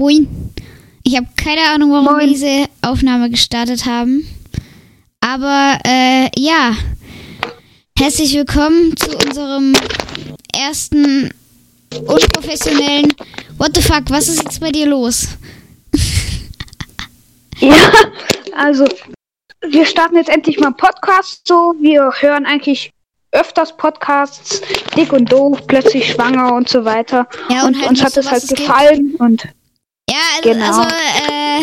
Moin. Ich habe keine Ahnung, warum Moin. wir diese Aufnahme gestartet haben. Aber äh, ja, herzlich willkommen zu unserem ersten unprofessionellen What the fuck, was ist jetzt bei dir los? Ja, also wir starten jetzt endlich mal einen Podcast so. Wir hören eigentlich öfters Podcasts, dick und doof, plötzlich schwanger und so weiter. Ja, und und halt uns hat so, es halt es gibt. gefallen und Ja, also, Genau. also äh,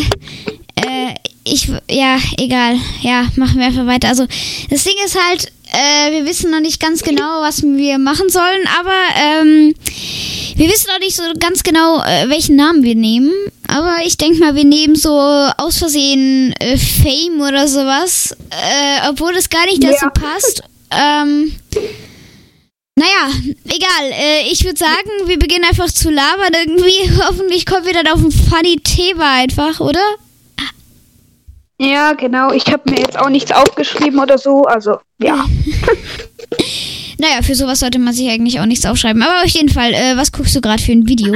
äh, ich, ja, egal. Ja, machen wir einfach weiter. Also, das Ding ist halt, äh, wir wissen noch nicht ganz genau, was wir machen sollen, aber ähm, wir wissen auch nicht so ganz genau, äh, welchen Namen wir nehmen. Aber ich denke mal, wir nehmen so aus Versehen äh, Fame oder sowas, äh, obwohl das gar nicht dazu Ja. passt. Ähm, naja, egal. Äh, ich würde sagen, wir beginnen einfach zu labern irgendwie. Hoffentlich kommen wir dann auf ein funny Thema einfach, oder? ja, genau. Ich habe mir jetzt auch nichts aufgeschrieben oder so. Also ja, Naja, für sowas sollte man sich eigentlich auch nichts aufschreiben. Aber auf jeden Fall, äh, was guckst du gerade für ein Video?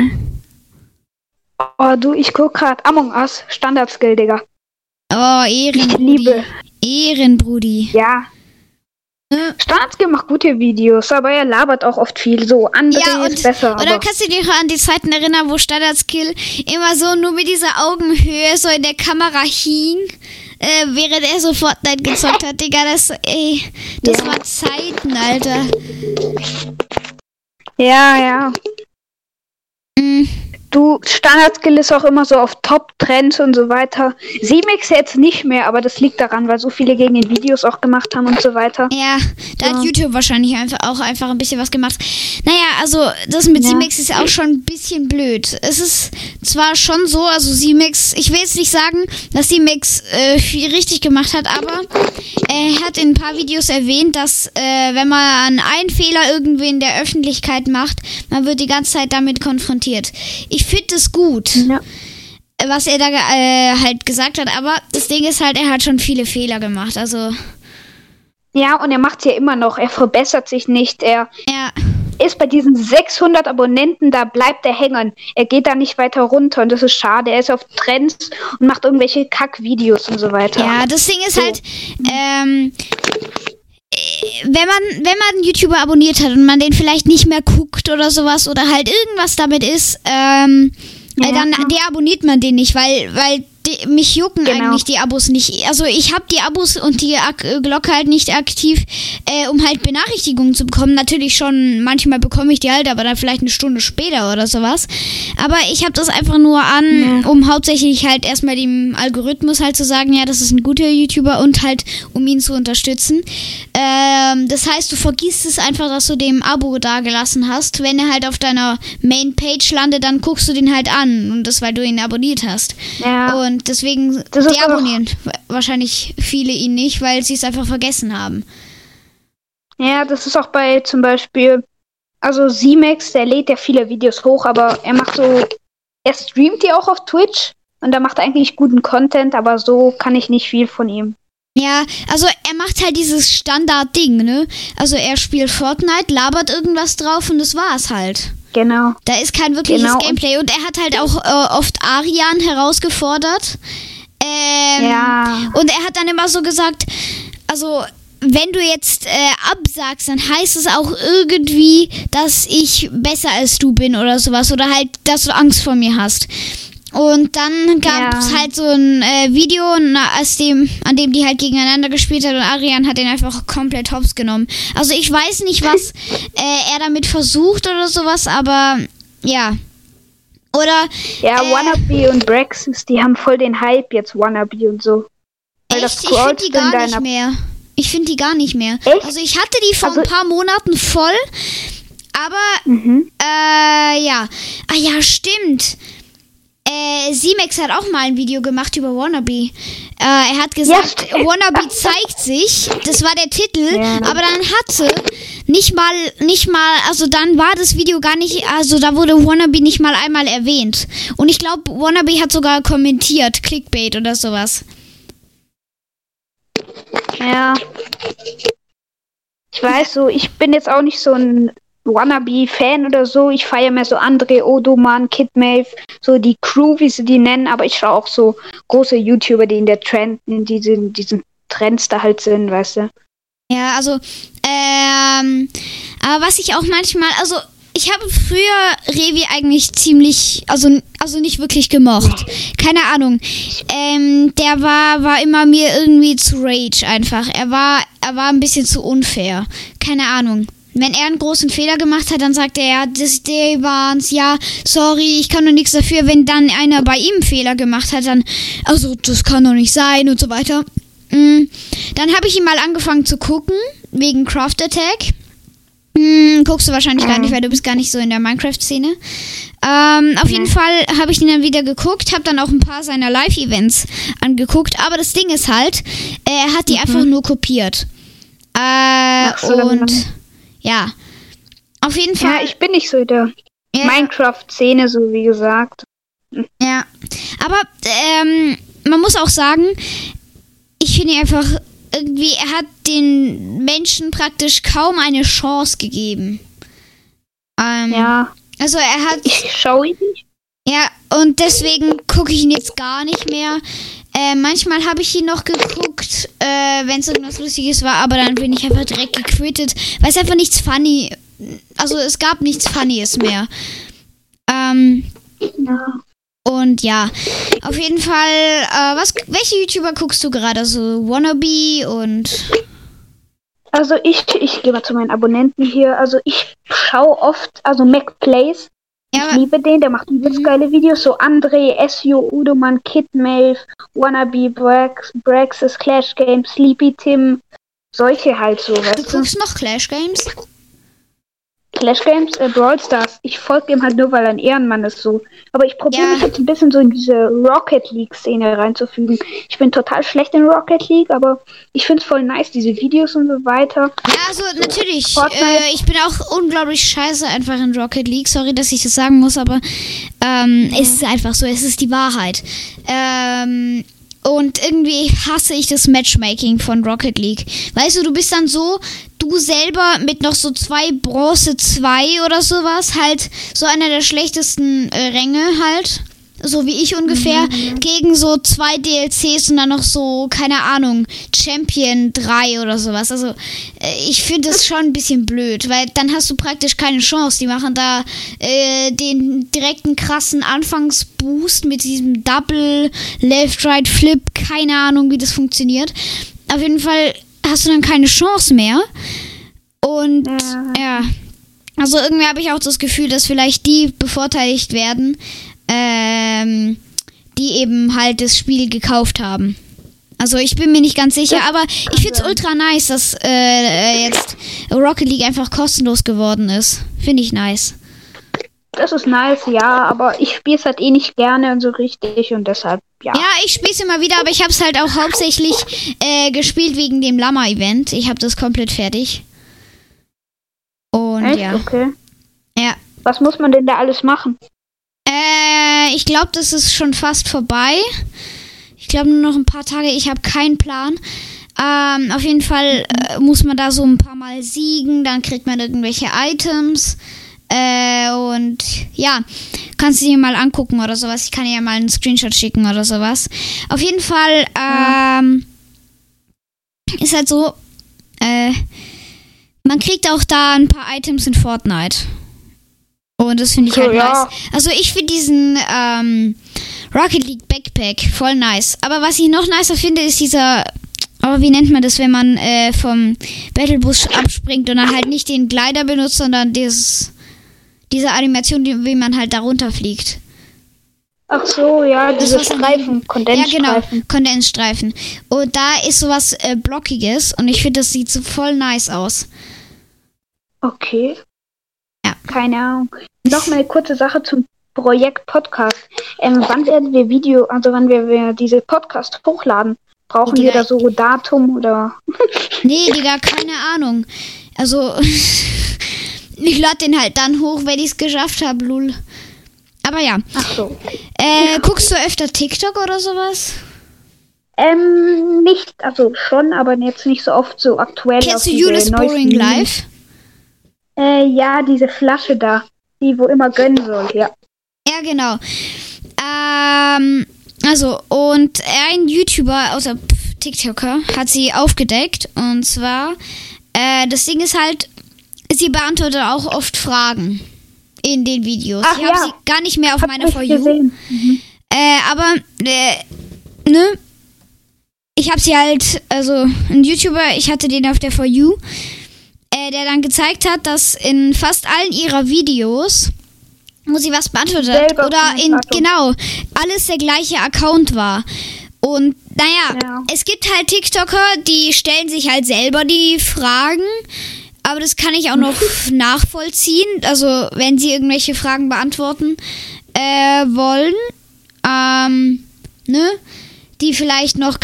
oh du, ich guck grad Among Us Standard-Skill, Digga. Oh, Ich Ehrenbrudi. liebe. Ehrenbrudi. Ja. Äh, Standard-Skill macht gute Videos, aber er labert auch oft viel. So andere Ja, ist besser. Oder kannst du dich an die Zeiten erinnern, wo Standard-Skill immer so nur mit dieser Augenhöhe so in der Kamera hing, äh, während er so Fortnite gezockt hat, Digga, das, ey, das Ja. war Zeiten, Alter. ja, ja. Mm, Du, Standard-Skill ist auch immer so auf Top-Trends und so weiter. Siemix jetzt nicht mehr, aber das liegt daran, weil so viele gegen den Videos auch gemacht haben und so weiter. ja, da hat Ja. YouTube wahrscheinlich einfach auch einfach ein bisschen was gemacht. Naja, also das mit Ja. C-Mix ist auch schon ein bisschen blöd. Es ist zwar schon so, also C-Mix, ich will jetzt nicht sagen, dass C-Mix äh, viel richtig gemacht hat, aber er hat in ein paar Videos erwähnt, dass äh, wenn man einen Fehler irgendwie in der Öffentlichkeit macht, man wird die ganze Zeit damit konfrontiert. Ich finde es gut, Ja. was er da äh, halt gesagt hat, aber das Ding ist halt, er hat schon viele Fehler gemacht. Also, Ja, und er macht's ja immer noch. Er verbessert sich nicht. Er ja. ist bei diesen 600 Abonnenten, da bleibt er hängen. Er geht da nicht weiter runter und das ist schade. Er ist auf Trends und macht irgendwelche Kack-Videos und so weiter. Ja, das Ding ist So. halt, ähm, äh, wenn man, wenn man einen YouTuber abonniert hat und man den vielleicht nicht mehr guckt oder sowas oder halt irgendwas damit ist, ähm, Ja. dann deabonniert man den nicht, weil, weil die, mich jucken Genau. eigentlich die Abos nicht. Also ich habe die Abos und die Ak Glocke halt nicht aktiv, äh, um halt Benachrichtigungen zu bekommen. Natürlich schon, manchmal bekomme ich die halt, aber dann vielleicht eine Stunde später oder sowas. Aber ich habe das einfach nur an, um hauptsächlich halt erstmal dem Algorithmus halt zu sagen, ja, das ist ein guter YouTuber und halt, um ihn zu unterstützen. Ähm, das heißt, du vergisst es einfach, dass du dem Abo dagelassen hast. Wenn er halt auf deiner Main-Page landet, dann guckst du den halt an. Und das, weil du ihn abonniert hast. Ja. Und deswegen Das ist deabonnieren wa- wahrscheinlich viele ihn nicht, weil sie es einfach vergessen haben. Ja, das ist auch bei zum Beispiel, also Simex, der lädt ja viele Videos hoch, aber er macht so, er streamt die auch auf Twitch und er macht eigentlich guten Content, aber so kann ich nicht viel von ihm. Ja, also er macht halt dieses Standard-Ding, ne? Also er spielt Fortnite, labert irgendwas drauf und das war's halt. Genau. Da ist kein wirkliches Genau, Gameplay. Und er hat halt auch äh, oft Arian herausgefordert. Ähm, Ja. Und er hat dann immer so gesagt, also wenn du jetzt äh, absagst, dann heißt es auch irgendwie, dass ich besser als du bin oder sowas. Oder halt, dass du Angst vor mir hast. Und dann gab es Ja. halt so ein äh, Video, aus dem, an dem die halt gegeneinander gespielt hat und Arian hat den einfach komplett hops genommen. Also ich weiß nicht, was äh, er damit versucht oder sowas, aber ja. Oder Ja, Äh. Wannabe und Brexis, die haben voll den Hype jetzt, Wannabe und so. Weil das echt, ich finde die gar nicht mehr. Ich finde die gar nicht mehr. Echt? Also ich hatte die vor Also- ein paar Monaten voll, aber Mhm. Äh, ja. Ah ja, stimmt. Äh, Simex hat auch mal ein Video gemacht über Wannabe. Äh, er hat gesagt, stimmt. Wannabe zeigt sich. Das war der Titel. Ja. Aber dann hatte nicht mal, nicht mal, also dann war das Video gar nicht, also da wurde Wannabe nicht mal einmal erwähnt. Und ich glaube, Wannabe hat sogar kommentiert, Clickbait oder sowas. Ja. Ich weiß so, ich bin jetzt auch nicht so ein Wannabe-Fan oder so. Ich feiere mehr so André Odoman, Kid Mave, so die Crew, wie sie die nennen, aber ich schaue auch so große YouTuber, die in der Trend, in diesen, diesen Trends da halt sind, weißt du. Ja, also, ähm, aber was ich auch manchmal, also ich habe früher Revi eigentlich ziemlich, also, also nicht wirklich gemocht. Keine Ahnung. Ähm, der war, war immer mir irgendwie zu Rage einfach. Er war, er war ein bisschen zu unfair. Keine Ahnung. Wenn er einen großen Fehler gemacht hat, dann sagt er, ja, das die waren's, ja, sorry, ich kann doch nichts dafür. Wenn dann einer bei ihm einen Fehler gemacht hat, dann, also das kann doch nicht sein und so weiter. Mm. Dann habe ich ihn mal angefangen zu gucken, wegen Craft Attack. Hm, guckst du wahrscheinlich gar nicht, weil du bist gar nicht so in der Minecraft-Szene. Ähm, auf jeden Fall habe ich ihn dann wieder geguckt, habe dann auch ein paar seiner Live-Events angeguckt. Aber das Ding ist halt, er hat die einfach nur kopiert. Äh, und ja, auf jeden Fall. Ja, ich bin nicht so in der Ja. Minecraft-Szene, so wie gesagt. Ja, aber ähm, man muss auch sagen, ich finde einfach irgendwie, er hat den Menschen praktisch kaum eine Chance gegeben. Ähm, Ja, Also er hat, ich schaue ihn nicht. ja, und deswegen gucke ich ihn jetzt gar nicht mehr. Äh, manchmal habe ich ihn noch geguckt, äh, wenn es irgendwas Lustiges war, aber dann bin ich einfach direkt gequittet, weil es einfach nichts funny, also es gab nichts Funnyes mehr. Ähm, Ja. Und ja, auf jeden Fall, äh, was, welche YouTuber guckst du gerade? So Wannabe und. Also ich, ich gehe mal zu meinen Abonnenten hier. Also ich schaue oft, also Mac Plays. Ja, Ich liebe den, der macht übelst geile Videos. So André, Esio, Udoman, Kid Mave, Wannabe, Brax, Braxis, Clash Games, Sleepy Tim. Solche halt so, du? guckst noch Clash Games? Clash Games, äh, Brawl Stars. Ich folge ihm halt nur, weil er ein Ehrenmann ist so. Aber ich probiere Ja. mich jetzt ein bisschen so in diese Rocket League-Szene reinzufügen. Ich bin total schlecht in Rocket League, aber ich finde es voll nice, diese Videos und so weiter. Ja, also natürlich. Fortnite. Äh, ich bin auch unglaublich scheiße einfach in Rocket League. Sorry, dass ich das sagen muss, aber ähm, es ist einfach so. Es ist die Wahrheit. Ähm, und irgendwie hasse ich das Matchmaking von Rocket League. Weißt du, du bist dann so, du selber mit noch so zwei Bronze 2 oder sowas, halt so einer der schlechtesten äh, Ränge halt. So wie ich ungefähr, gegen so zwei DLCs und dann noch so, keine Ahnung, Champion 3 oder sowas. Also, äh, ich finde das schon ein bisschen blöd, weil dann hast du praktisch keine Chance. Die machen da äh, den direkten krassen Anfangsboost mit diesem Double, Left, Right, Flip, keine Ahnung, wie das funktioniert. Auf jeden Fall hast du dann keine Chance mehr. Und Ja. ja, also irgendwie habe ich auch das Gefühl, dass vielleicht die bevorteiligt werden, ähm, die eben halt das Spiel gekauft haben. Also ich bin mir nicht ganz sicher, Das aber ich finde es ultra nice, dass äh, jetzt Rocket League einfach kostenlos geworden ist. Finde ich nice. Das ist nice, ja, aber ich spiele es halt eh nicht gerne und so richtig und deshalb, ja. Ja, ich spiele es immer wieder, aber ich habe es halt auch hauptsächlich äh, gespielt wegen dem Lama-Event. Ich habe das komplett fertig. Und Echt? ja. Okay. Ja. Was muss man denn da alles machen? Ich glaube, das ist schon fast vorbei. Ich glaube nur noch ein paar Tage. Ich habe keinen Plan. Ähm, auf jeden Fall äh, muss man da so ein paar Mal siegen. Dann kriegt man irgendwelche Items. Äh, und ja, kannst du dir mal angucken oder sowas. Ich kann dir ja mal einen Screenshot schicken oder sowas. Auf jeden Fall ähm, ist halt so, äh, man kriegt auch da ein paar Items in Fortnite. Und das finde ich halt ja. nice. Also ich finde diesen ähm, Rocket League Backpack voll nice. Aber was ich noch nicer finde, ist dieser. Aber wie nennt man das, wenn man äh, vom Battlebus abspringt und dann halt nicht den Glider benutzt, sondern dieses, diese Animation, die, wie man halt da runterfliegt. Ach so, ja, diese Streifen, Ja, Kondensstreifen. genau, Kondensstreifen. Und da ist sowas äh, Blockiges und ich finde, das sieht so voll nice aus. Okay. Keine Ahnung. Noch mal eine kurze Sache zum Projekt Podcast. Ähm, wann werden wir Video, also wann wir, wir diese Podcast hochladen? Brauchen Die wir da so Datum oder? Nee, Digga, keine Ahnung. Also, ich lade den halt dann hoch, wenn ich es geschafft habe, lul. Aber ja. Ach so. Äh, guckst du öfter TikTok oder sowas? Ähm, nicht, also schon, aber jetzt nicht so oft so aktuell. Kennst du Julius Boring. Live? Äh, ja, diese Flasche da, die wo immer gönnen soll, ja. Ja, genau. Ähm, also, und ein YouTuber, pf, TikToker, hat sie aufgedeckt. Und zwar, äh, das Ding ist halt, sie beantwortet auch oft Fragen in den Videos. Ach ich habe ja. sie gar nicht mehr auf Hab meiner For You. gesehen. Mhm. Äh, aber, äh, ne? Ich habe sie halt, also ein YouTuber, ich hatte den auf der For You, äh, der dann gezeigt hat, dass in fast allen ihrer Videos, wo sie was beantwortet hat, oder in, genau, alles der gleiche Account war. Und naja, Ja. es gibt halt TikToker, die stellen sich halt selber die Fragen. Aber das kann ich auch noch nachvollziehen. Also, wenn sie irgendwelche Fragen beantworten äh, wollen, ähm, ne? Die vielleicht noch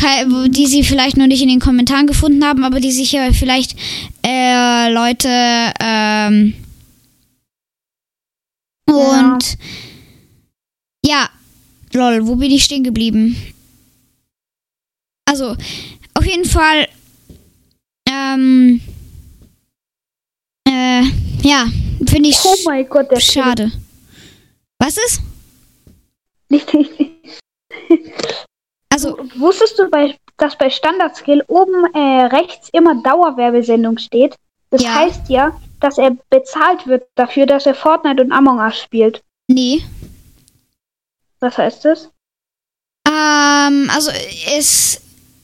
die sie vielleicht noch nicht in den Kommentaren gefunden haben, aber die sich ja vielleicht äh, Leute ähm, und ja, lol, wo bin ich stehen geblieben? Also, auf jeden Fall, ähm, äh, ja, finde ich Oh mein Gott, der schade. Was ist? Nicht, nicht, nicht. Also, Wusstest du, bei, dass bei Standard-Skill oben äh, rechts immer Dauerwerbesendung steht? Das Ja. heißt ja, dass er bezahlt wird dafür, dass er Fortnite und Among Us spielt. nee. Was heißt das? Ähm, also, es,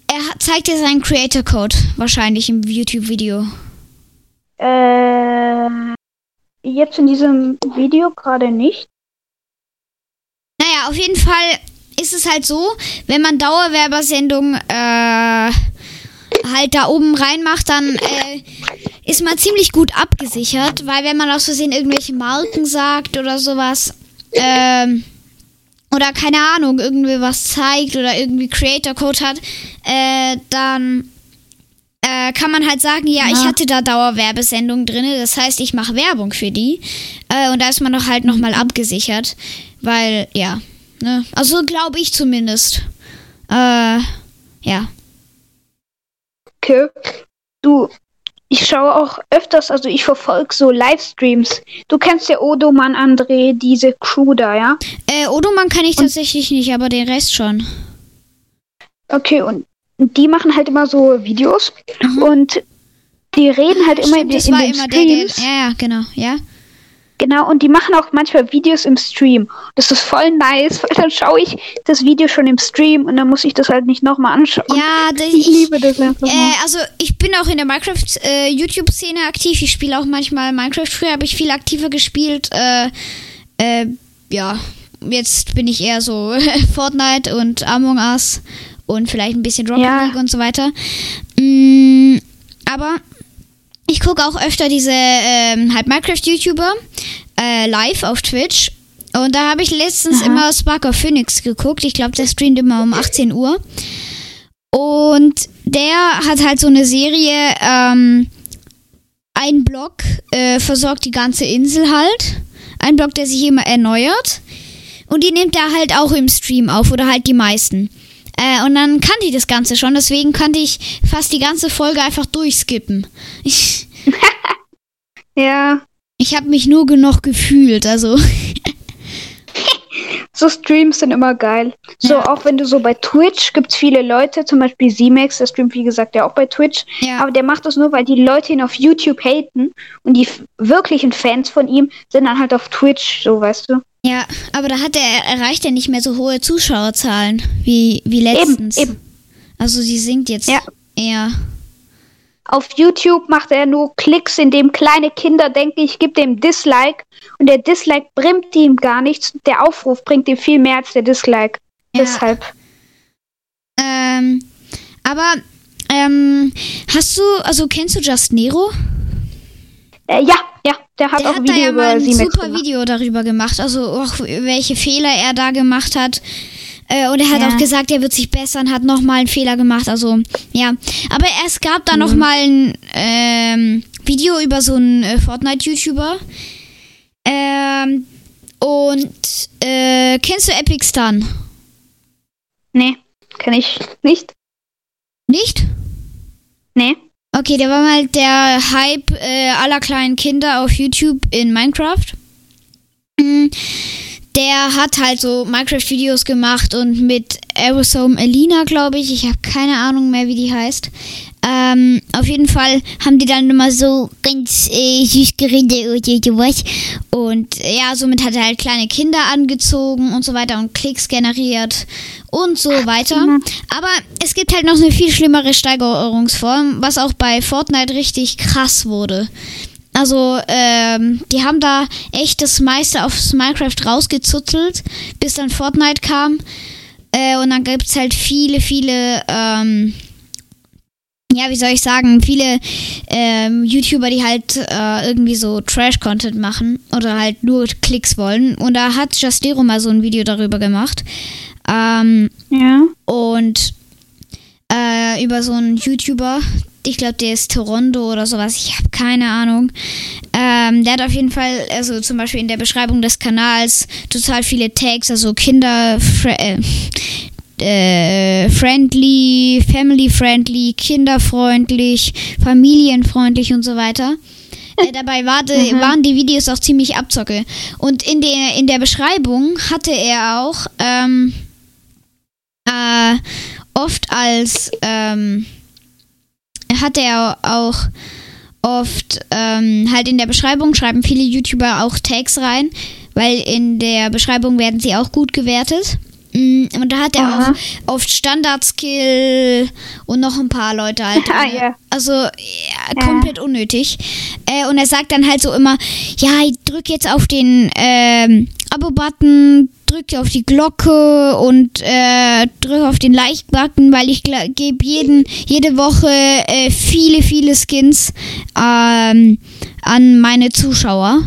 er zeigt dir seinen Creator-Code, wahrscheinlich im YouTube-Video. Äh, jetzt in diesem Video gerade nicht. Naja, auf jeden Fall ist es halt so, wenn man Dauerwerbesendungen äh, halt da oben reinmacht, dann äh, ist man ziemlich gut abgesichert, weil wenn man aus Versehen irgendwelche Marken sagt oder sowas, ähm, oder keine Ahnung, irgendwie was zeigt oder irgendwie Creator Code hat, äh, dann äh, kann man halt sagen, ja, ich Ja. hatte da Dauerwerbesendungen drin, das heißt, ich mache Werbung für die. Äh, und da ist man doch halt nochmal abgesichert, weil, ja, ne, also glaube ich zumindest. Äh, ja. Okay. Du, ich schaue auch öfters, also ich verfolge so Livestreams. Du kennst ja Odoman André, diese Crew da, ja? Äh, Odoman kann ich tatsächlich nicht, aber den Rest schon. Okay, und die machen halt immer so Videos Mhm. und die reden halt immer Stimmt, in, das in war den immer der, der, Streams. ja, ja, genau, ja. Genau, und die machen auch manchmal Videos im Stream. Das ist voll nice, weil dann schaue ich das Video schon im Stream und dann muss ich das halt nicht nochmal anschauen. Ja, das, ich liebe das einfach. Äh, also ich bin auch in der Minecraft äh, YouTube-Szene aktiv. Ich spiele auch manchmal Minecraft. Früher habe ich viel aktiver gespielt. Äh, äh, ja, jetzt bin ich eher so Fortnite und Among Us und vielleicht ein bisschen Rocket Ja. League und so weiter. Mm, aber ich gucke auch öfter diese ähm, halt Minecraft-YouTuber äh, live auf Twitch. Und da habe ich letztens Aha. immer Sparker Phoenix geguckt. Ich glaube, der streamt immer um 18 Uhr. Und der hat halt so eine Serie, ähm, ein Block äh, versorgt die ganze Insel halt. Ein Block, der sich immer erneuert. Und die nimmt er halt auch im Stream auf oder halt die meisten. Äh, und dann kannte ich das Ganze schon, deswegen konnte ich fast die ganze Folge einfach durchskippen. Ich, Ja, ich habe mich nur genug gefühlt, also. so Streams sind immer geil. So, Ja. auch wenn du so bei Twitch gibt's viele Leute, zum Beispiel Z-Max, der streamt wie gesagt ja auch bei Twitch. Ja. Aber der macht das nur, weil die Leute ihn auf YouTube haten und die wirklichen Fans von ihm sind dann halt auf Twitch, so weißt du. Ja, aber da hat er erreicht er nicht mehr so hohe Zuschauerzahlen wie, wie letztens. Eben, eben. Also sie sinkt jetzt Ja. eher. Auf YouTube macht er nur Klicks, in dem kleine Kinder denken, ich gebe dem Dislike und der Dislike bringt ihm gar nichts. Der Aufruf bringt ihm viel mehr als der Dislike. Ja. Deshalb. Ähm, aber ähm, hast du, also kennst du Just Nero? Äh, ja, ja, der hat Der auch hat ein da Video ja mal über ein Z-Max super gemacht. Video darüber gemacht, also auch welche Fehler er da gemacht hat. Äh, und er hat Ja. auch gesagt, er wird sich bessern, hat nochmal einen Fehler gemacht. Also, ja. Aber es gab da noch Mhm. mal ein ähm, Video über so einen äh, Fortnite-YouTuber. Ähm, und äh, kennst du Epic Stun? Nee, kenn ich nicht. Nicht? Nee. Okay, der war mal der Hype äh, aller kleinen Kinder auf YouTube in Minecraft. Mm, Der hat halt so Minecraft-Videos gemacht und mit Aerosome Elina, glaube ich. Ich habe keine Ahnung mehr, wie die heißt. Ähm, auf jeden Fall haben die dann immer so ganz äh, süß geredet sowas. Und äh, ja, somit hat er halt kleine Kinder angezogen und so weiter und Klicks generiert und so weiter. Aber es gibt halt noch eine viel schlimmere Steigerungsform, was auch bei Fortnite richtig krass wurde. Also, ähm, die haben da echt das meiste aufs Minecraft rausgezuzelt, bis dann Fortnite kam. Äh, und dann gibt's halt viele, viele, ähm, ja, wie soll ich sagen, viele ähm, YouTuber, die halt äh, irgendwie so Trash-Content machen oder halt nur Klicks wollen. Und da hat Justero mal so ein Video darüber gemacht. Ähm, Ja. und äh, über so einen YouTuber, ich glaube, der ist Toronto oder sowas, ich habe keine Ahnung. Ähm, der hat auf jeden Fall, also zum Beispiel in der Beschreibung des Kanals, total viele Tags, also Kinder, äh, äh, friendly, family friendly, kinderfreundlich, familienfreundlich und so weiter. Äh, dabei war de, waren die Videos auch ziemlich abzocke. Und in der, in der Beschreibung hatte er auch ähm, äh, oft als ähm, hat er auch oft ähm, halt in der Beschreibung schreiben viele YouTuber auch Tags rein, weil in der Beschreibung werden sie auch gut gewertet. Mm, Und da hat er Aha. auch oft Standard-Skill und noch ein paar Leute halt. Ah, ja. Also ja, komplett unnötig. Äh, und er sagt dann halt so immer, ja, drück jetzt auf den ähm, Abo-Button, drück auf die Glocke und äh, drück auf den Like-Button, weil ich gebe jeden jede Woche äh, viele, viele Skins ähm, an meine Zuschauer.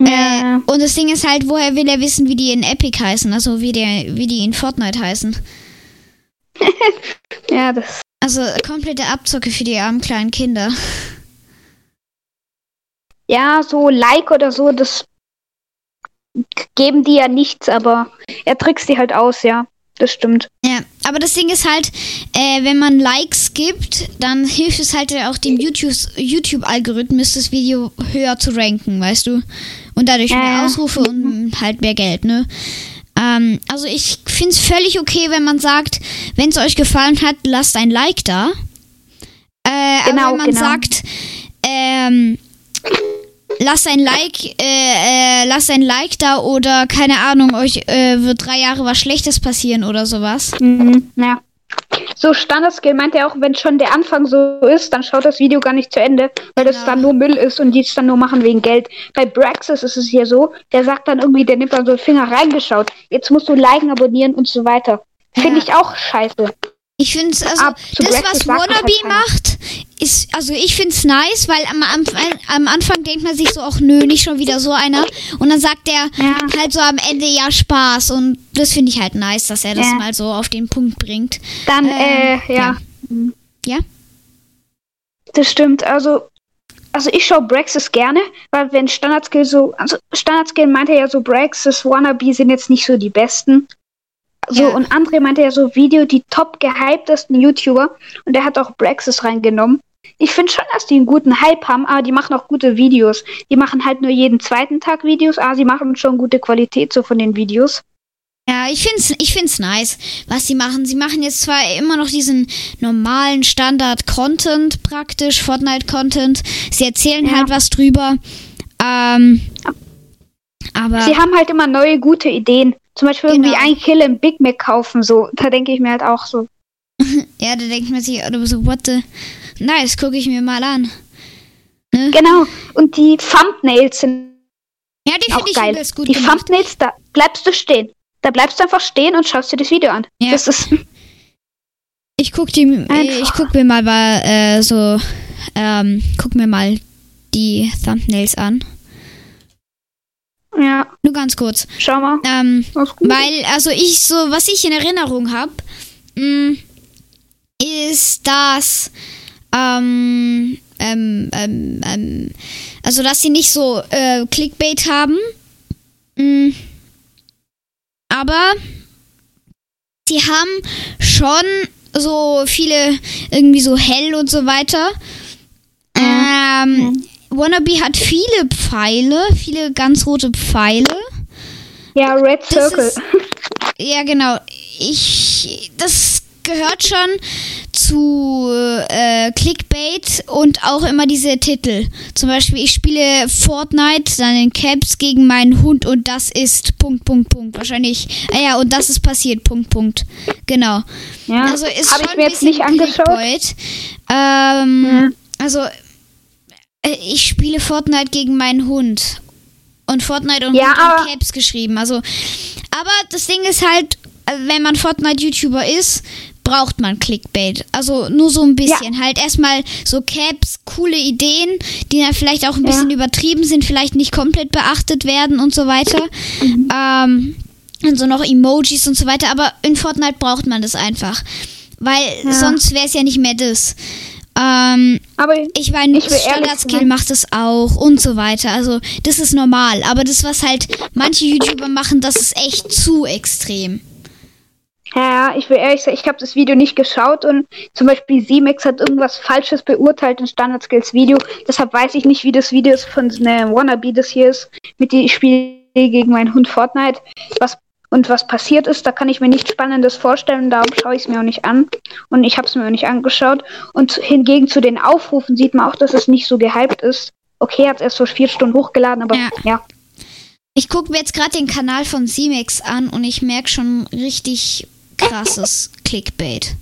Ja. Äh, und das Ding ist halt, woher will er wissen, wie die in Epic heißen, also wie, der, wie die in Fortnite heißen. ja, das. Also komplette Abzocke für die armen kleinen Kinder. Ja, so Like oder so, das geben die ja nichts, aber er trickst die halt aus, ja. Das stimmt. Ja, aber das Ding ist halt, äh, wenn man Likes gibt, dann hilft es halt auch dem YouTube- YouTube-Algorithmus, das Video höher zu ranken, weißt du? Und dadurch mehr ja. Ausrufe und halt mehr Geld, ne? Ähm, also ich finde es völlig okay, wenn man sagt, wenn es euch gefallen hat, lasst ein Like da. Äh, Genau, aber wenn man genau. sagt, ähm, lasst ein Like, äh, äh, lasst ein Like da oder keine Ahnung, euch äh, wird drei Jahre was Schlechtes passieren oder sowas. Mhm, ja. So Standardskill meint er auch, wenn schon der Anfang so ist, dann schaut das Video gar nicht zu Ende, weil das Genau. dann nur Müll ist und die es dann nur machen wegen Geld. Bei Braxis ist es hier so, der sagt dann irgendwie, der nimmt dann so einen Finger reingeschaut. Jetzt musst du liken, abonnieren und so weiter. Finde Ja. ich auch scheiße. Ich finde es, also, das, was Wannabe macht, ist, also ich finde es nice, weil am, am, am Anfang denkt man sich so, ach nö, nicht schon wieder so einer. Und dann sagt er Ja. halt so am Ende, ja, Spaß. Und das finde ich halt nice, dass er das Ja. mal so auf den Punkt bringt. Dann, Ähm, äh, ja. Ja? Das stimmt. Also, also ich schaue Braxis gerne, weil wenn Standardskill so, also Standardskill meinte ja so, Braxis, Wannabe sind jetzt nicht so die besten. So, Ja. und André meinte ja so Video, die top gehyptesten YouTuber. Und der hat auch Braxis reingenommen. Ich finde schon, dass die einen guten Hype haben, aber die machen auch gute Videos. Die machen halt nur jeden zweiten Tag Videos, aber sie machen schon gute Qualität so von den Videos. Ja, ich find's, ich find's nice, was sie machen. Sie machen jetzt zwar immer noch diesen normalen Standard-Content praktisch, Fortnite-Content. Sie erzählen Ja. halt was drüber. Ähm, aber Sie haben halt immer neue gute Ideen. Zum Beispiel irgendwie Genau. ein Kill im Big Mac kaufen, so. Da denke ich mir halt auch so. ja, da denkt man sich oder so, what the... Nice, gucke ich mir mal an. Genau. Und die Thumbnails sind Ja, die auch finde ich geil. übelst gut die gemacht. Thumbnails, da bleibst du stehen. Da bleibst du einfach stehen und schaust dir das Video an. Ja. Das ist, Ich guck die, äh, ich guck mir mal äh, so, ähm, guck mir mal die Thumbnails an. Ja, Nur ganz kurz. schau mal. Ähm. Weil, also ich so, was ich in Erinnerung habe, ist, dass, ähm, ähm, ähm, ähm, also dass sie nicht so äh, Clickbait haben, Mm, aber sie haben schon so viele irgendwie so hell und so weiter. Ähm, Wannabe hat viele Pfeile, viele ganz rote Pfeile. Ja, Red Circle. ist- Ja, genau. Ich, das gehört schon zu äh, Clickbait und auch immer diese Titel. Zum Beispiel, ich spiele Fortnite, dann in Caps gegen meinen Hund und das ist Punkt, Punkt, Punkt. Wahrscheinlich, ah ja, und das ist passiert, Punkt, Punkt. Genau. ja, Also ist habe schon ich mir ein jetzt nicht angeschaut. Clickbait. Ähm, Ja. Also, äh, ich spiele Fortnite gegen meinen Hund. Und Fortnite und Ja, Hund in Caps geschrieben. Also, aber das Ding ist halt, äh, wenn man Fortnite-YouTuber ist, braucht man Clickbait. Also nur so ein bisschen. Halt erstmal so Caps, coole Ideen, die dann vielleicht auch ein Ja. bisschen übertrieben sind, vielleicht nicht komplett beachtet werden und so weiter. Ähm, und so noch Emojis und so weiter. Aber in Fortnite braucht man das einfach. Weil Ja. sonst wäre es ja nicht mehr das. Ähm, Aber ich meine, Ich Standard-Skill macht es auch und so weiter. Also, das ist normal. Aber das, was halt manche YouTuber machen, das ist echt zu extrem. Ja, ich will ehrlich sagen, ich habe das Video nicht geschaut und zum Beispiel Simex hat irgendwas Falsches beurteilt in Standard Skills Video. Deshalb weiß ich nicht, wie das Video ist von ne Wannabe das hier ist, mit dem ich spiele gegen meinen Hund Fortnite. Was und was passiert ist, da kann ich mir nichts Spannendes vorstellen, darum schaue ich es mir auch nicht an. Und ich habe es mir auch nicht angeschaut. Und hingegen zu den Aufrufen sieht man auch, dass es nicht so gehypt ist. Okay, hat erst vor vier Stunden hochgeladen, aber Ja. ja. Ich gucke mir jetzt gerade den Kanal von Simex an und ich merke schon richtig krasses Clickbait.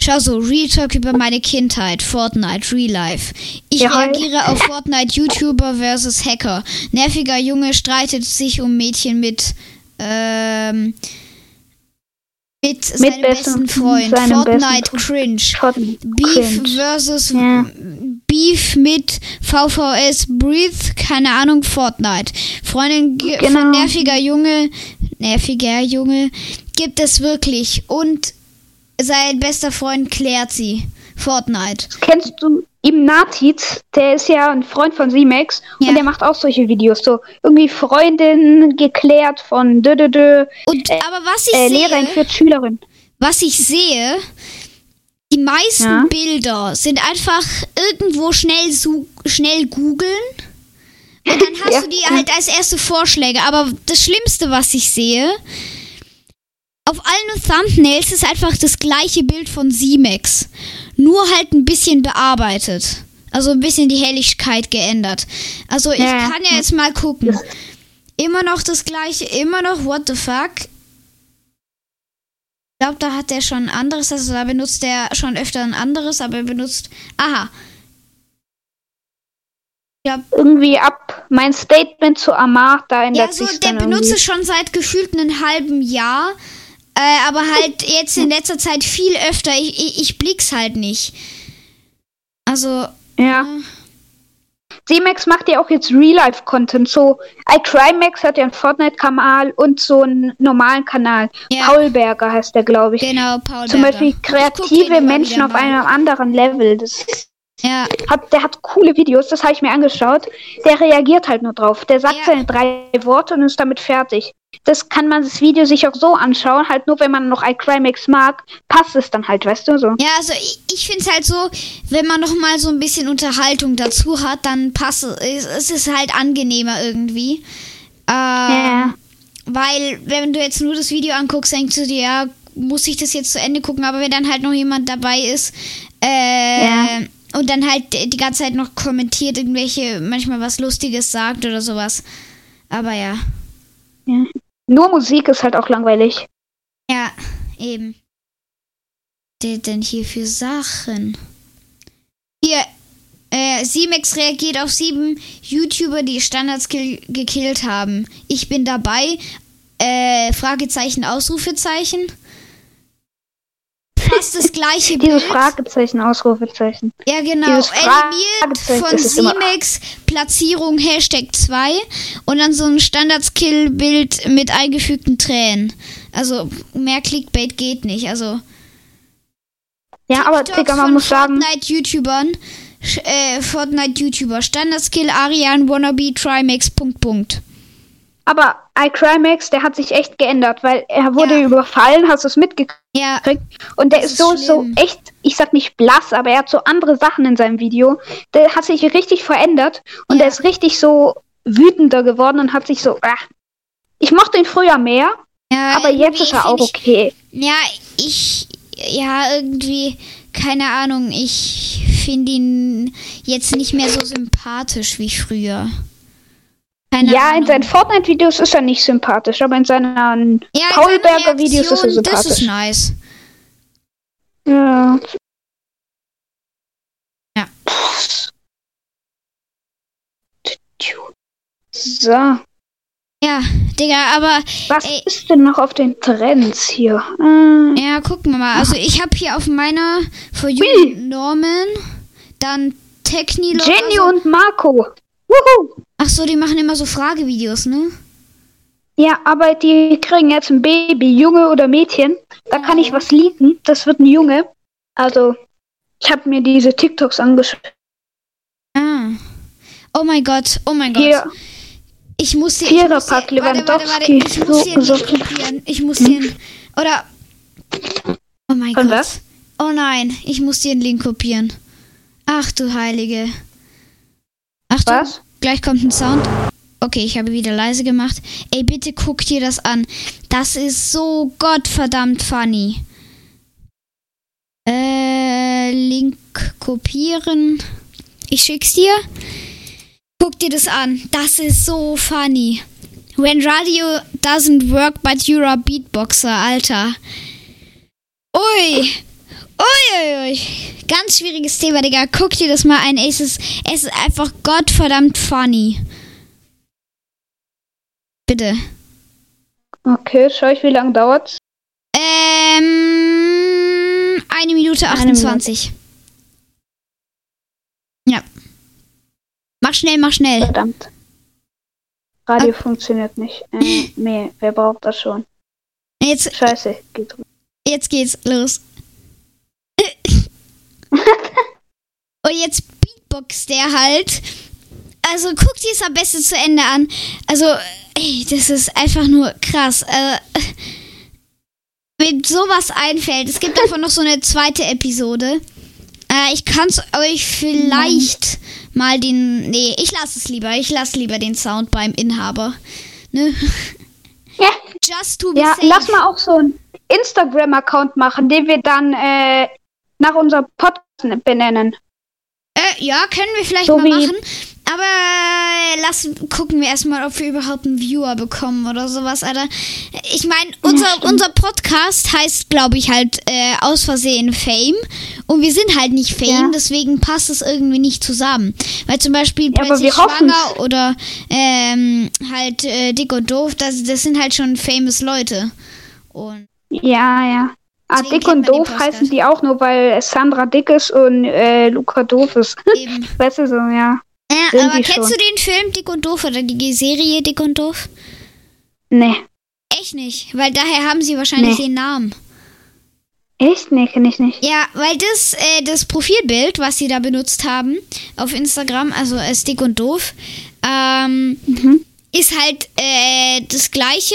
Schau so, Real Talk über meine Kindheit, Fortnite, Real Life. Ich Ja, reagiere auf Fortnite YouTuber versus Hacker. Nerviger Junge streitet sich um Mädchen mit ähm, mit, seinem besten- besten Freund. seinem besten Fortnite Freund. Cringe. Fortnite Beef cringe. versus Ja. Beef mit VVS Breathe, keine Ahnung, Fortnite. Freundin ge- Genau. von nerviger Junge, nerviger Junge, gibt es wirklich. Und sein bester Freund klärt sie. Fortnite. Kennst du Ibn Natiz? Der ist ja ein Freund von Simex Ja. und der macht auch solche Videos. So irgendwie Freundin geklärt von dö, dö, dö, Und aber was ich äh, sehe, Lehrer entführt Schülerin. was ich sehe, die meisten Ja. Bilder sind einfach irgendwo schnell schnell googeln. Und dann hast Ja. du die halt als erste Vorschläge. Aber das Schlimmste, was ich sehe, auf allen Thumbnails ist einfach das gleiche Bild von Simex. Nur halt ein bisschen bearbeitet. Also ein bisschen die Helligkeit geändert. Also ich Ja. kann ja jetzt mal gucken. Immer noch das gleiche, immer noch what the fuck. Ich glaube, da hat er schon ein anderes, also da benutzt er schon öfter ein anderes, aber er benutzt. Aha. Ja, Irgendwie ab mein Statement zu Amar, da ändert ja so, sich der benutzt es schon seit gefühlt einem halben Jahr. Äh, aber halt jetzt in letzter Zeit viel öfter. Ich, ich, ich blick's halt nicht. Also, Ja. äh, Simex macht ja auch jetzt Real-Life-Content. So, iCrimex hat ja einen Fortnite-Kanal und so einen normalen Kanal. Ja. Paul Berger heißt der, glaube ich. genau, Paul Zum Berger. Beispiel kreative Menschen auf einem anderen Level. Das Ja, hat, der hat coole Videos, das habe ich mir angeschaut. Der reagiert halt nur drauf. Der sagt Ja. seine drei Worte und ist damit fertig. Das kann man das Video sich auch so anschauen, halt nur wenn man noch iCrimex mag, passt es dann halt, weißt du so. Ja, also ich, ich finde es halt so, wenn man noch mal so ein bisschen Unterhaltung dazu hat, dann passt es, es ist halt angenehmer irgendwie. Äh, Ja. Weil, wenn du jetzt nur das Video anguckst, denkst du dir, ja, muss ich das jetzt zu Ende gucken, aber wenn dann halt noch jemand dabei ist, äh, Ja. Und dann halt die ganze Zeit noch kommentiert, irgendwelche, manchmal was Lustiges sagt oder sowas. Aber ja. Ja. Nur Musik ist halt auch langweilig. Ja, eben. Der denn hier für Sachen? Hier, äh, Simex reagiert auf sieben YouTuber, die Standardskill gekillt haben. Ich bin dabei. Äh, Fragezeichen, Ausrufezeichen. Fast das gleiche Dieses Bild. Fragezeichen, Ausrufezeichen. Ja, genau. Dieses Fragezeichen, von Simex, Platzierung Hashtag 2 und dann so ein Standardskill-Bild mit eingefügten Tränen. Also mehr Clickbait geht nicht. Also Ja, aber Digga, man muss sagen, Fortnite-YouTubern, äh, Fortnite-YouTuber, Standardskill, Arian, Wannabe, Trimax, Punkt, Punkt. Aber iCrimex, der hat sich echt geändert, weil er wurde Ja. überfallen, hast du es mitgekriegt? Ja, Und der ist so, ist so schlimm. echt, ich sag nicht blass, aber er hat so andere Sachen in seinem Video. Der hat sich richtig verändert und Ja. der ist richtig so wütender geworden und hat sich so, ach, ich mochte ihn früher mehr, ja aber jetzt ist er auch ich- okay. Ja, ich, ja, irgendwie, keine Ahnung, ich finde ihn jetzt nicht mehr so sympathisch wie früher. Keine ja, in Ahnung. seinen Fortnite-Videos ist er nicht sympathisch, aber in seinen ja, in Paulberger-Videos ist er Reaktionen, Das ist sympathisch. nice. Ja. Ja. So, Ja, Digga, aber was Ey. ist denn noch auf den Trends hier? Äh, ja, gucken wir mal. Also ich habe hier auf meiner For You. Norman, dann Technilo. Jenny also, und Marco. Wuhu. Ach so, die machen immer so Fragevideos, ne? Ja, aber die kriegen jetzt ein Baby, Junge oder Mädchen. Da kann ich was leaken. Das wird ein Junge. Also, ich habe mir diese TikToks angeschaut. Ah. Oh mein Gott, oh mein Gott. Hier, Ich muss dir. Viererpack ich muss dir- warte, warte, warte. Lewandowski. Ich muss So- einen so- kopieren. Ich muss dir einen, Oder. Oh mein Von Gott. was? Oh nein, ich muss dir einen Link kopieren. Ach du Heilige. Achtung, Was? Gleich kommt ein Sound. Okay, ich habe wieder leise gemacht. Ey, bitte guck dir das an. Das ist so gottverdammt funny. Äh, Link kopieren. Ich schick's dir. Guck dir das an. Das ist so funny. When radio doesn't work, but you're a beatboxer, Alter. Ui. Ui, ui, ui. Ganz schwieriges Thema, Digga. Guck dir das mal an. Es ist, es ist einfach gottverdammt funny. Bitte. Okay, schau ich, wie lange dauert's. Ähm, eine Minute Eine 28. Ja. Mach schnell, mach schnell. Verdammt. Radio funktioniert nicht. Äh, nee, wer braucht das schon? Jetzt, Scheiße, geht rum. jetzt geht's los. Und jetzt beatboxt der halt. Also guck dir es am besten zu Ende an. Also, ey, das ist einfach nur krass. Äh, wenn sowas einfällt, es gibt davon noch so eine zweite Episode. Äh, ich kann es euch vielleicht mal den. Nee, ich lasse es lieber. Ich lasse lieber den Sound beim Inhaber. Ne? Ja, Just to be ja safe. lass mal auch so einen Instagram-Account machen, den wir dann äh, nach unserem Podcast benennen. Äh, ja, können wir vielleicht So mal machen. Aber äh, lass gucken wir erstmal, ob wir überhaupt einen Viewer bekommen oder sowas, Alter. Ich meine, unser, unser Podcast heißt, glaube ich, halt äh, aus Versehen Fame. Und wir sind halt nicht Fame, Ja. deswegen passt es irgendwie nicht zusammen. Weil zum Beispiel Ja, plötzlich wir hoffen's. schwanger oder ähm, halt äh, dick und doof, das, das sind halt schon famous Leute. Und Ja, ja. Ah, Deswegen dick und doof heißen die auch nur, weil Sandra dick ist und äh, Luca doof ist. eben. weißt du so, ja. Sind aber kennst schon. du den Film Dick und Doof oder die Serie Dick und Doof? Nee. Echt nicht, weil daher haben sie wahrscheinlich Nee. den Namen. Echt? Nee, kenn ich nicht. Ja, weil das, äh, das Profilbild, was sie da benutzt haben auf Instagram, also äh, Stick und Doof, ähm, Mhm. ist halt äh, das gleiche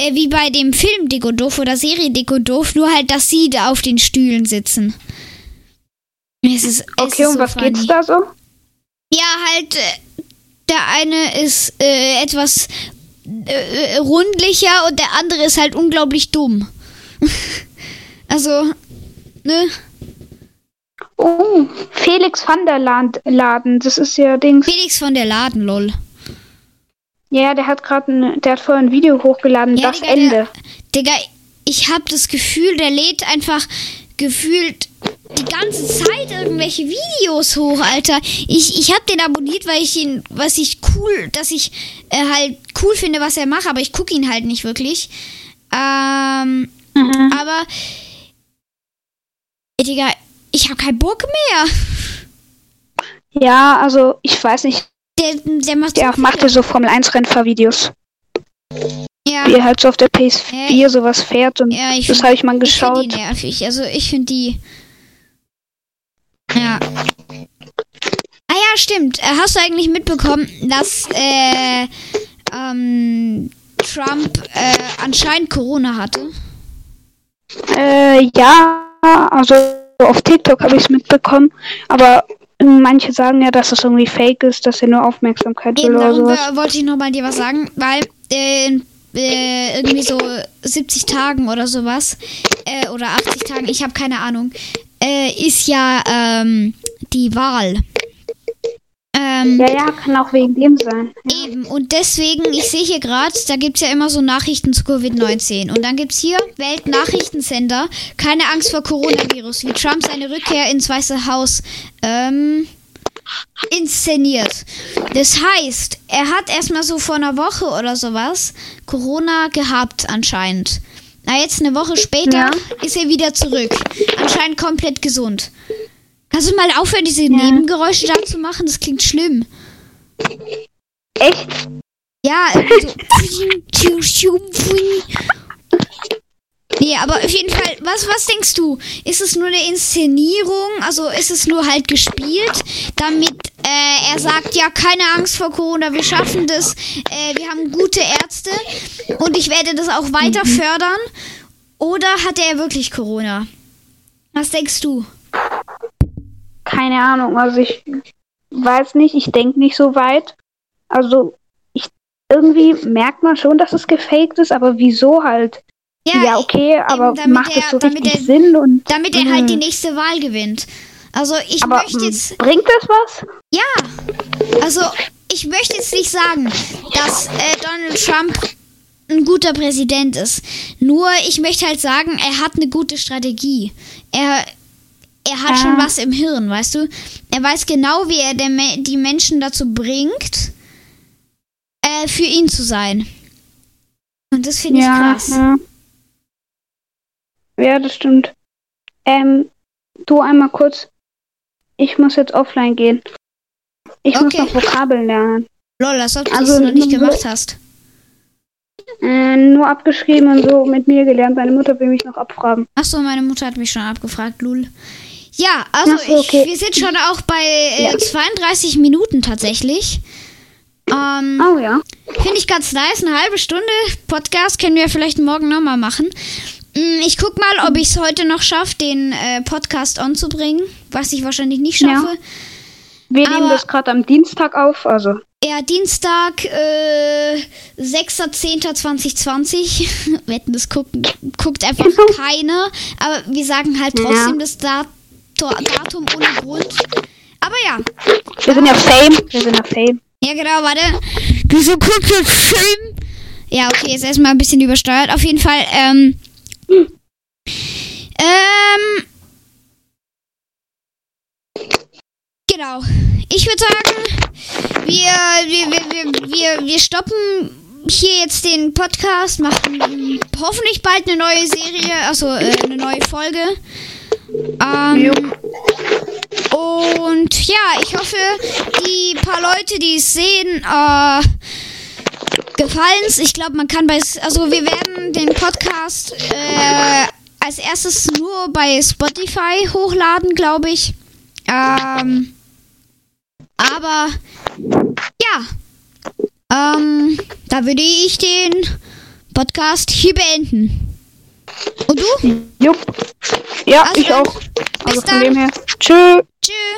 äh, wie bei dem Film und Doof oder Serie und Doof, nur halt, dass sie da auf den Stühlen sitzen. Es ist, es Okay, um so was funny. geht's da so? Ja, halt, äh, der eine ist äh, etwas äh, rundlicher und der andere ist halt unglaublich dumm. also, ne? Oh, Felix van der Land Laden, das ist ja Dings. Felix von der Laden, lol. Ja, der hat gerade der hat vorhin ein Video hochgeladen, Ja, das Digga, Ende. Der, Digga, ich hab das Gefühl, der lädt einfach gefühlt die ganze Zeit irgendwelche Videos hoch, Alter. Ich, ich hab den abonniert, weil ich ihn, was ich cool, dass ich äh, halt cool finde, was er macht, aber ich gucke ihn halt nicht wirklich. Ähm, Mhm. aber Digga, ich hab keinen Bock mehr. Ja, also ich weiß nicht, Der, der macht der so macht viele. so Formel 1 Rennfahrvideos, ja, wie er halt so auf der PS4 Ja. sowas fährt und ja, ich das habe ich mal Ich finde die geschaut. nervig. Also ich finde die. Ja. Ah ja, stimmt. Äh, Hast du eigentlich mitbekommen, dass äh, ähm, Trump äh, anscheinend Corona hatte? Äh, ja, also auf TikTok habe ich es mitbekommen, aber manche sagen ja, dass das irgendwie fake ist, dass er nur Aufmerksamkeit will Eben, oder darum sowas. wollte ich nochmal dir was sagen, weil äh, in äh, irgendwie so 70 Tagen oder sowas, äh, oder 80 Tagen, ich habe keine Ahnung, äh, ist ja ähm, die Wahl. Ähm, Ja, ja, kann auch wegen dem sein. Eben, und deswegen, ich sehe hier gerade, da gibt es ja immer so Nachrichten zu Covid-19. Und dann gibt es hier Weltnachrichtensender, keine Angst vor Coronavirus, wie Trump seine Rückkehr ins Weiße Haus ähm, inszeniert. Das heißt, er hat erstmal so vor einer Woche oder sowas Corona gehabt anscheinend. Na, jetzt eine Woche später Ja. ist er wieder zurück. Anscheinend komplett gesund. Kannst du mal aufhören, diese Nebengeräusche da zu machen? Das klingt schlimm. Echt? Ja, irgendwie so. Nee, aber auf jeden Fall, was, was denkst du? Ist es nur eine Inszenierung? Also ist es nur halt gespielt, damit äh, er sagt, ja, keine Angst vor Corona, wir schaffen das, äh, wir haben gute Ärzte und ich werde das auch weiter fördern? Oder hat er wirklich Corona? Was denkst du? Keine Ahnung, also ich weiß nicht, ich denke nicht so weit. Also ich irgendwie merkt man schon, dass es gefaked ist, aber wieso halt? Ja, okay, aber damit macht er- es so richtig er- Sinn und Damit er Mhm. halt die nächste Wahl gewinnt. Also ich aber möchte mm, jetzt. bringt das was? Ja, also ich möchte jetzt nicht sagen, dass äh, Donald Trump ein guter Präsident ist. Nur ich möchte halt sagen, er hat eine gute Strategie. Er, er hat Ja. schon was im Hirn, weißt du? Er weiß genau, wie er Me- die Menschen dazu bringt, äh, für ihn zu sein. Und das finde ich Ja, krass. ja. Ja, das stimmt. Ähm, du einmal kurz. Ich muss jetzt offline gehen. Ich muss Okay. noch Vokabeln lernen. Lol, als ob du Also, das noch nicht gemacht hast. Äh, nur abgeschrieben und so mit mir gelernt. Meine Mutter will mich noch abfragen. Achso, meine Mutter hat mich schon abgefragt, Lul. Ja, also so, okay. ich, wir sind schon auch bei äh, Ja. 32 Minuten tatsächlich. Ähm, Oh ja. Finde ich ganz nice. Eine halbe Stunde Podcast können wir vielleicht morgen nochmal machen. Mm, Ich guck mal, ob ich es heute noch schaffe, den äh, Podcast on zu bringen. Was ich wahrscheinlich nicht Ja. schaffe. Wir nehmen Aber- das gerade am Dienstag auf, also. Ja, Dienstag, äh, 6.10.2020. Wetten, das guckt, guckt einfach keiner. Aber wir sagen halt trotzdem Ja. das Dat Datum ohne Grund. Aber ja. Wir sind ja Fame. Wir sind ja Fame. Ja, genau, warte. Wieso guckt ihr Film? Ja, okay, jetzt erstmal ein bisschen übersteuert. Auf jeden Fall, ähm. Ähm. Genau. Ich würde sagen, wir, wir, wir, wir, wir, wir stoppen hier jetzt den Podcast, machen hoffentlich bald eine neue Serie, also äh, eine neue Folge. Ähm, und ja, ich hoffe, die paar Leute, die es sehen, äh, gefallen's. Ich glaube, man kann bei, also wir werden den Podcast äh, als erstes nur bei Spotify hochladen, glaube ich. Ähm, aber ja, ähm, da würde ich den Podcast hier beenden. Und du? Jupp. Ja, Also ich dann, auch. bis Also von dann. dem her. Tschüss. Tschüss.